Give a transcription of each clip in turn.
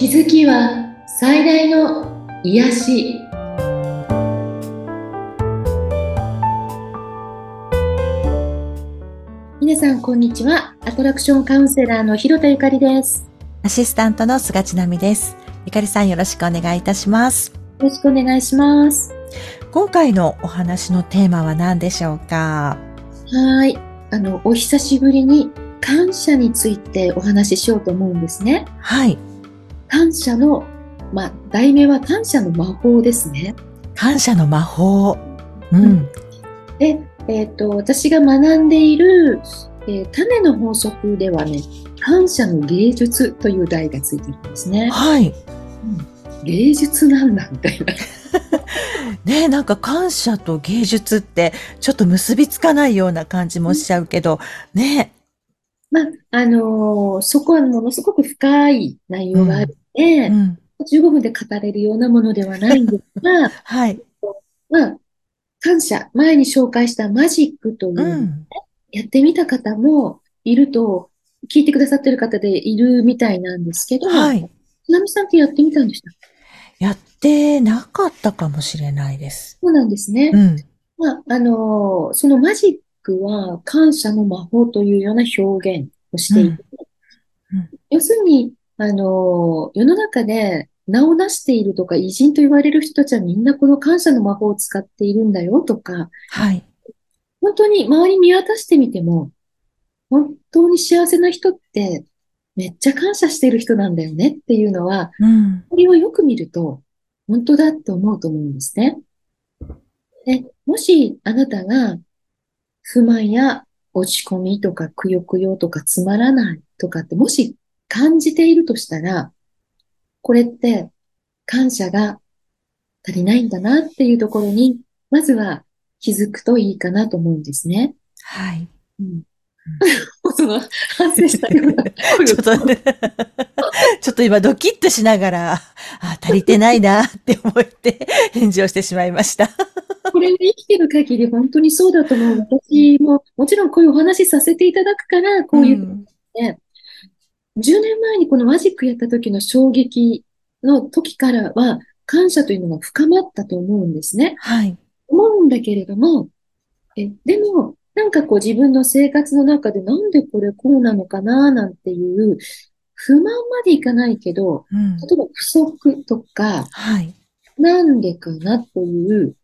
気づきは最大の癒し。皆さんこんにちは。アトラクションカウンセラーの広田ゆかりです。アシスタントの菅千奈美です。ゆかりさんよろしくお願いいたします。よろしくお願いします。今回のお話のテーマは何でしょうか？はい。あのお久しぶりに感謝についてお話ししようと思うんですね。はい。感謝の、まあ、題名は感謝の魔法ですね。感謝の魔法。うん。で、えっ、ー、と、私が学んでいる、えー、種の法則ではね、感謝の芸術という題がついてるんですね。はい。うん、芸術なんだ、みたいな。ねなんか感謝と芸術ってちょっと結びつかないような感じもしちゃうけど、ねまあ、あのー、そこはものすごく深い内容があって、うん、15分で語れるようなものではないんですが、はい。まあ、感謝、前に紹介したマジックというね、うん、やってみた方もいると、聞いてくださってる方でいるみたいなんですけど、はい。つなみさんってやってみたんでした？やってなかったかもしれないです。そうなんですね。うん。まあ、あのー、そのマジックは感謝の魔法というような表現をしていて、うんうん、要するに、あの、世の中で名を出しているとか偉人と言われる人たちはみんなこの感謝の魔法を使っているんだよとか、はい。本当に周り見渡してみても、本当に幸せな人ってめっちゃ感謝している人なんだよねっていうのは、うん、これをよく見ると本当だって思うと思うんですね。で、もしあなたが不満や落ち込みとかくよくよとかつまらないとかってもし感じているとしたら、これって感謝が足りないんだなっていうところに、まずは気づくといいかなと思うんですね。はい。うん。その、反省したような。ちょっと、ね、ちょっと今ドキッとしながら、あ、足りてないなって思って返事をしてしまいました。これ生きてる限り本当にそうだと思う。私も、もちろんこういうお話させていただくから、こういう、ね、うん、10年前にこのマジックやった時の衝撃の時からは、感謝というのが深まったと思うんですね。はい。思うんだけれども、え、でも、なんかこう自分の生活の中でなんでこれこうなのかななんていう不満までいかないけど、うん、例えば不足とか、はい、なんでかなという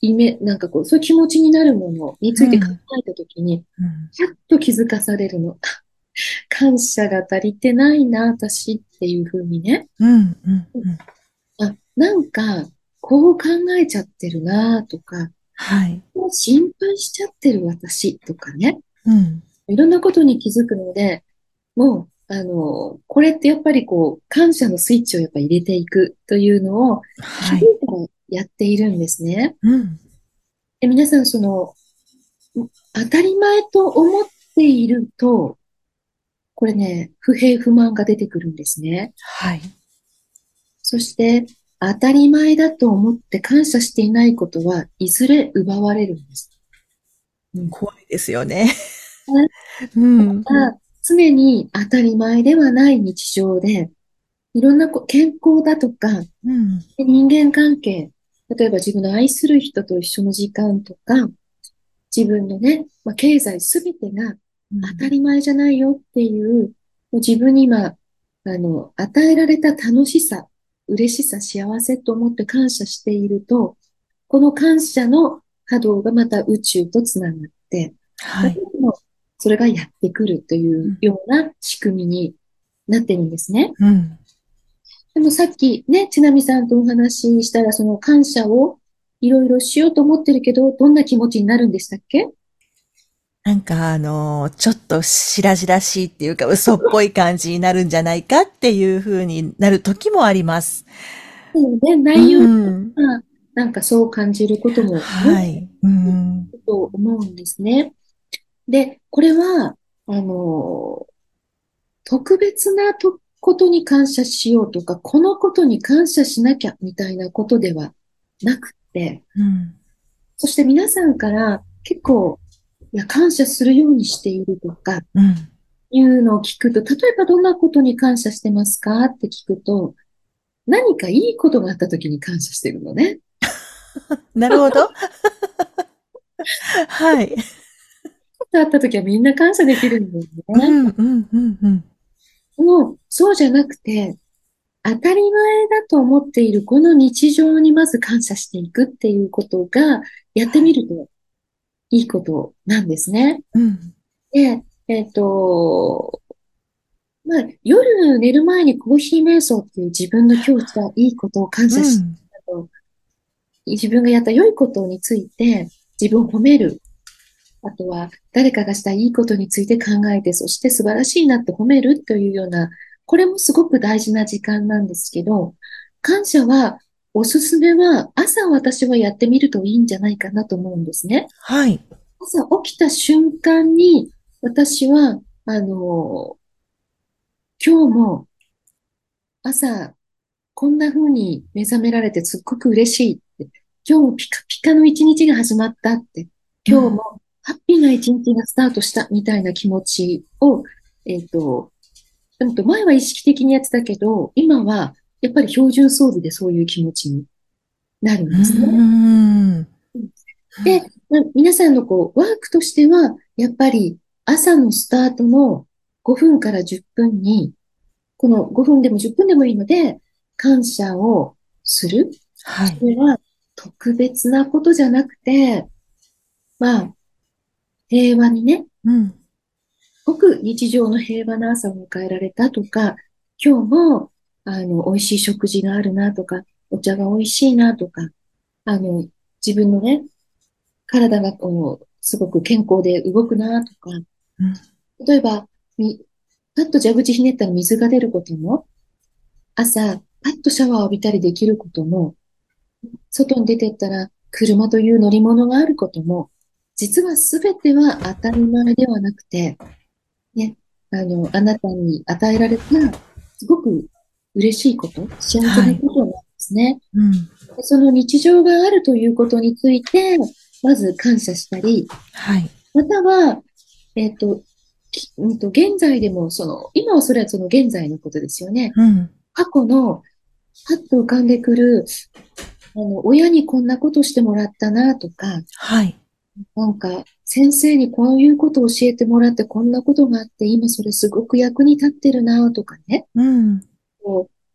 イメ、なんかこう、そういう気持ちになるものについて考えたときに、ちゃっと気づかされるの。感謝が足りてないな、私っていうふうにね。うんあ、なんか、こう考えちゃってるな、とか、はい。心配しちゃってる私とかね。うん。いろんなことに気づくので、もう、あの、これってやっぱりこう、感謝のスイッチをやっぱ入れていくというのを、はい。やっているんですね。うん。で皆さん、その、当たり前と思っていると、これね、不平不満が出てくるんですね。はい。そして、当たり前だと思って感謝していないことはいずれ奪われるんです。うん、怖いですよね。うん、常に当たり前ではない日常で、いろんな健康だとか、うん、人間関係、例えば自分の愛する人と一緒の時間とか、自分のね、まあ、経済すべてが当たり前じゃないよっていう、うん、自分に今、あの、与えられた楽しさ、嬉しさ、幸せと思って感謝していると、この感謝の波動がまた宇宙とつながって、はい、それがやってくるというような仕組みになってるんですね。うん、でもさっきね、ちなみさんとお話ししたら、その感謝をいろいろしようと思ってるけど、どんな気持ちになるんでしたっけ？なんかあの、ちょっと白々しいっていうか嘘っぽい感じになるんじゃないかっていうふうになる時もあります。そうね、内容が、なんかそう感じることも、はい。うん。と思うんですね。で、これは、あの、特別なとことに感謝しようとか、このことに感謝しなきゃみたいなことではなくて、うん、そして皆さんから結構いや、感謝するようにしているとか、うん、いうのを聞くと、例えばどんなことに感謝してますかって聞くと、何かいいことがあった時に感謝してるのね。なるほど。はい。あった時はみんな感謝できるんだよね。うん、うん、うん、うん。もう、そうじゃなくて、当たり前だと思っているこの日常にまず感謝していくっていうことが、やってみるといいことなんですね。うん、で、えっ、ー、と、まあ、夜寝る前にコーヒー瞑想っていう自分の今日したいいことを感謝し、うん、自分がやった良いことについて自分を褒める。あとは誰かがしたいいことについて考えて、そして素晴らしいなって褒めるというような、これもすごく大事な時間なんですけど、感謝はおすすめは朝私はやってみるといいんじゃないかなと思うんですね。はい。朝起きた瞬間に私は、あの、今日も朝、こんな風に目覚められてすっごく嬉しいって、今日もピカピカの一日が始まったって、今日もハッピーな一日がスタートしたみたいな気持ちを、えっ、ー、と、と前は意識的にやってたけど、今はやっぱり標準装備でそういう気持ちになるんですね。で、まあ、皆さんのこう、ワークとしては、やっぱり朝のスタートの5分から10分に、この5分でも10分でもいいので、感謝をする。はい。それは特別なことじゃなくて、まあ、平和にね、うん。ごく日常の平和な朝を迎えられたとか、今日も、あの、美味しい食事があるなとか、お茶が美味しいなとか、あの、自分のね、体がこう、すごく健康で動くなとか、うん、例えば、み、パッと蛇口ひねったら水が出ることも、朝、パッとシャワーを浴びたりできることも、外に出てったら車という乗り物があることも、実はすべては当たり前ではなくて、ね、あの、あなたに与えられた、すごく嬉しいこと、幸せなことなんですね。はいうん、その日常があるということについて、まず感謝したり、はい、または、えっ、ー、と、うんと、現在でも、その、今はそれはその現在のことですよね。うん、過去の、パッと浮かんでくる、あの、親にこんなことしてもらったなとか、はい。なんか、先生にこういうことを教えてもらって、こんなことがあって、今それすごく役に立ってるなとかね。うん。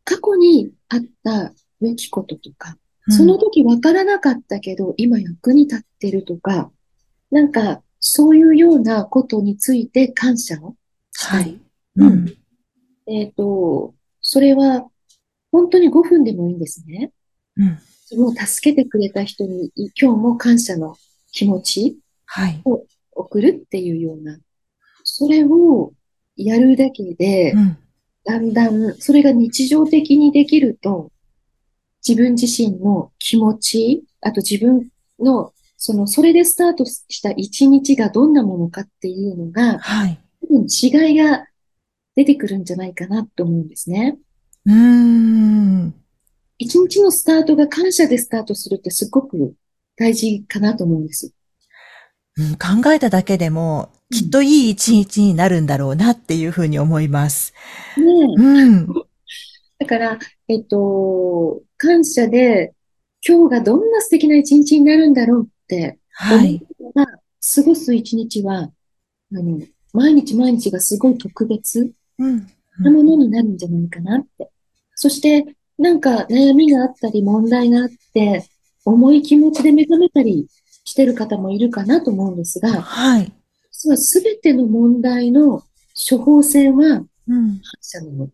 過去にあったべきこととか、その時わからなかったけど、今役に立ってるとか、なんか、そういうようなことについて感謝をしたり。はい、うん。えっ、ー、と、それは、本当に5分でもいいんですね。うん。もう助けてくれた人に、今日も感謝の気持ちを送るっていうような、それをやるだけで、うん、だんだん、それが日常的にできると、自分自身の気持ち、あと自分の、その、それでスタートした一日がどんなものかっていうのが、はい。違いが出てくるんじゃないかなと思うんですね。うん。一日のスタートが感謝でスタートするってすごく大事かなと思うんです。うん、考えただけでも、きっといい一日になるんだろうなっていうふうに思います。ねうん。だから、えっと、感謝で、今日がどんな素敵な一日になるんだろうって、はい。過ごす一日は、あの、毎日毎日がすごい特別なものになるんじゃないかなって。そして、なんか悩みがあったり問題があって、重い気持ちで目覚めたりしてる方もいるかなと思うんですが、はい。実はすべての問題の処方箋は、感謝なの。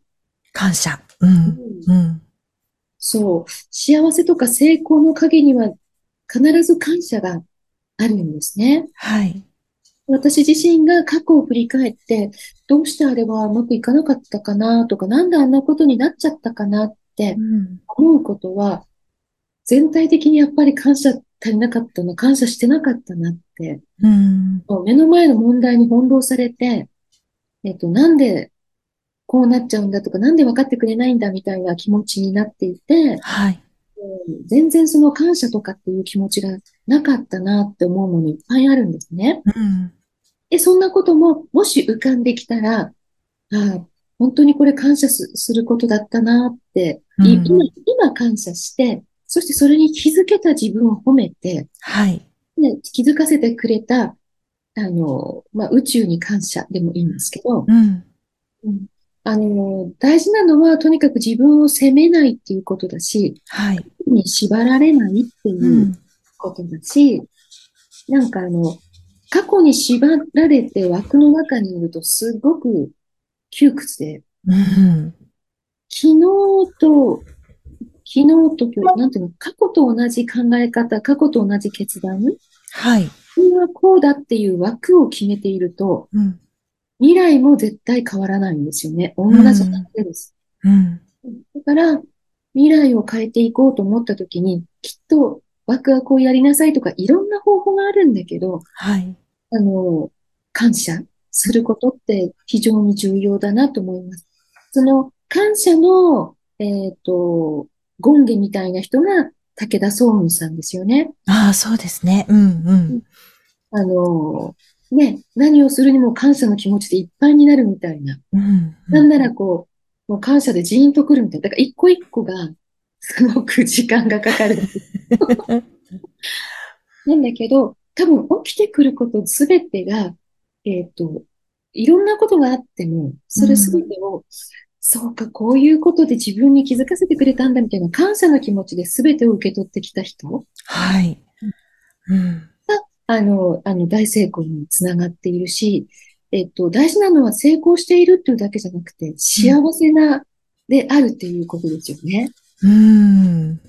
感謝。うん。うん。そう。幸せとか成功の陰には必ず感謝があるんですね。はい。私自身が過去を振り返って、どうしてあれはうまくいかなかったかなとか、なんであんなことになっちゃったかなって思うことは、全体的にやっぱり感謝足りなかったな、感謝してなかったなって、うん、目の前の問題に翻弄されて、えっと、なんでこうなっちゃうんだとか、なんで分かってくれないんだみたいな気持ちになっていて、はい。全然その感謝とかっていう気持ちがなかったなって思うのにいっぱいあるんですね。うん、で、そんなことも、もし浮かんできたら、ああ、本当にこれ感謝すすることだったなって、いうん今、今感謝して、そしてそれに気づけた自分を褒めて、はい。ね、気づかせてくれた、あの、まあ、宇宙に感謝でもいいんですけど、うん。うんあの、大事なのは、とにかく自分を責めないっていうことだし、はい。に縛られないってう。いうんことだし、なんかあの、過去に縛られて枠の中にいるとすごく窮屈で、うん。昨日と、昨日と今日、なんていうの、過去と同じ考え方、過去と同じ決断、はい。自分はこうだっていう枠を決めていると、うん。未来も絶対変わらないんですよね。同じだけです。うん。だから、未来を変えていこうと思ったときに、きっとワクワクをやりなさいとかいろんな方法があるんだけど、はい。あの、感謝することって非常に重要だなと思います。その感謝の、えっと、権下みたいな人が武田総雲さんですよね。ああ、そうですね。うん。うん。あの、ね、何をするにも感謝の気持ちでいっぱいになるみたいな。うん。なんならこう、もう感謝でジーンとくるみたいな。だから一個一個がすごく時間がかかる。なんだけど、多分起きてくることすべてが、えっと、いろんなことがあっても、それすべてを、そうか、こういうことで自分に気づかせてくれたんだみたいな感謝の気持ちで全てを受け取ってきた人はい。うん。あの、あの、大成功につながっているし、えっと、大事なのは成功しているっていうだけじゃなくて、幸せな、であるっていうことですよね。うん。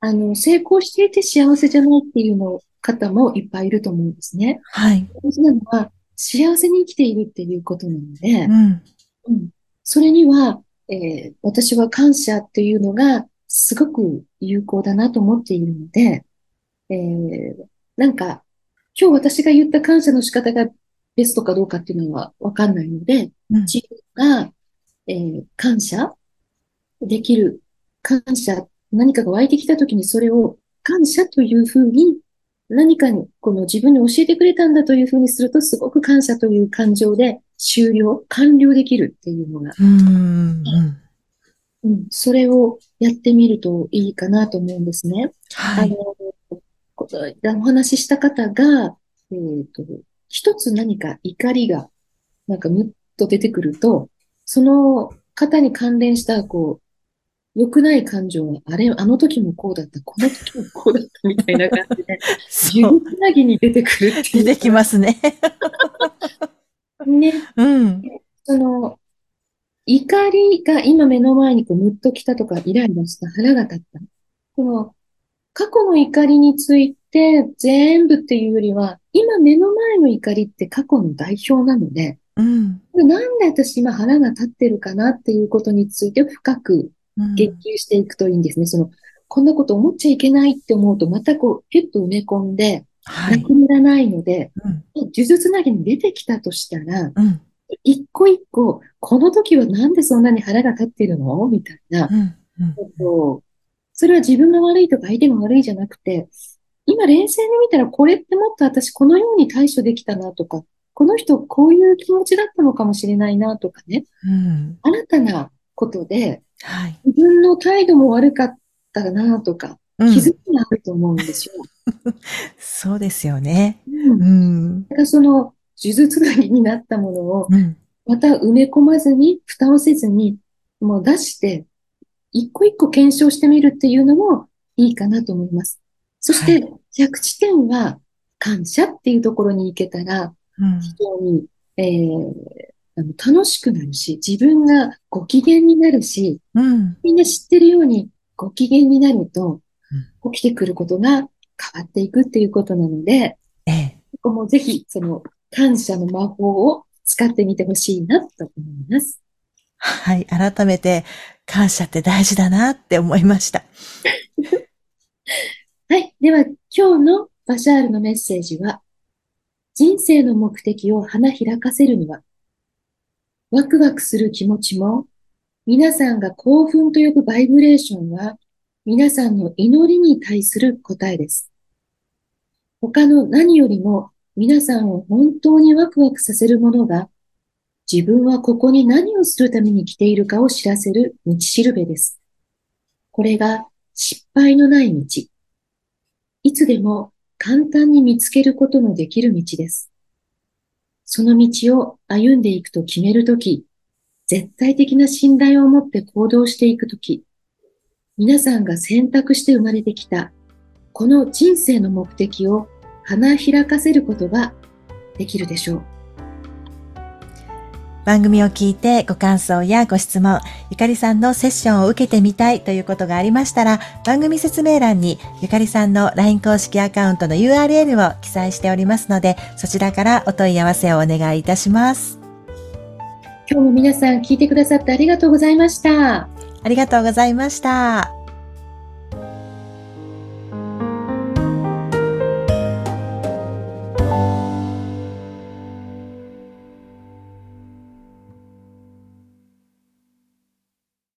あの、成功していて幸せじゃないっていうの方もいっぱいいると思うんですね。はい。大事なのは、幸せに生きているっていうことなのでう、ん。うん。それには、えー私は感謝っていうのがすごく有効だなと思っているので、えーなんか、今日私が言った感謝の仕方がベストかどうかっていうのはわかんないので、うん。自分が、えー感謝できる、感謝、何かが湧いてきたときにそれを感謝というふうに何かに、この自分に教えてくれたんだというふうにすると、すごく感謝という感情で終了、完了できるっていうのが、うん。うん、それをやってみるといいかなと思うんですね。はい。あの、こお話しした方が、えっと、一つ何か怒りが、なんかむっと出てくると、その方に関連した、こう、良くない感情は、あれ、あの時もこうだった、この時もこうだったみたいな感じで、そう。指つなぎに出てくるっていう。出てきますね。ね。うん。その、怒りが今目の前にこうムッときたとかイライラした腹が立った。この過去の怒りについて全部っていうよりは、今目の前の怒りって過去の代表なので、うん。なんで私今腹が立ってるかなっていうことについて深くうん言及していくといいんですね。その、こんなこと思っちゃいけないって思うと、またこう、ピュッと埋め込んで、は。ないくならないので、うん。呪術つなぎに出てきたとしたら、うん。一個一個、この時はなんでそんなに腹が立ってるの？みたいな。うん。うん。それは自分が悪いとか相手が悪いじゃなくて、今冷静に見たらこれってもっと私このように対処できたなとか、この人こういう気持ちだったのかもしれないなとかね、うん。新たなことではい。自分の態度も悪かったなとか、うん気づきがあると思うんですよ。そうですよね。うん。うん。だからその、呪術つなぎになったものを、うん。また埋め込まずに、蓋をせずに、もう出して、一個一個検証してみるっていうのもいいかなと思います。そしはて、着地点は感謝っていうところに行けたら、うん。非常に、えーあの楽しくなるし、自分がご機嫌になるし、うん。みんな知ってるようにご機嫌になると、起きてくることが変わっていくっていうことなので、ええ。ここもぜひ、その感謝の魔法を使ってみてほしいなと思います。はい。改めて、感謝って大事だなって思いました。はい。では、今日のバシャールのメッセージは、人生の目的を花開かせるには、ワクワクする気持ちも、皆さんが興奮と呼ぶバイブレーションは、皆さんの祈りに対する答えです。他の何よりも皆さんを本当にワクワクさせるものが、自分はここに何をするために来ているかを知らせる道しるべです。これが失敗のない道。いつでも簡単に見つけることのできる道です。その道を歩んでいくと決めるとき、絶対的な信頼を持って行動していくとき、皆さんが選択して生まれてきた、この人生の目的を花開かせることができるでしょう。番組を聞いてご感想やご質問、ゆかりさんのセッションを受けてみたいということがありましたら、番組説明欄にゆかりさんの LINE 公式アカウントの URL を記載しておりますので、そちらからお問い合わせをお願いいたします。今日も皆さん聞いてくださってありがとうございました。ありがとうございました。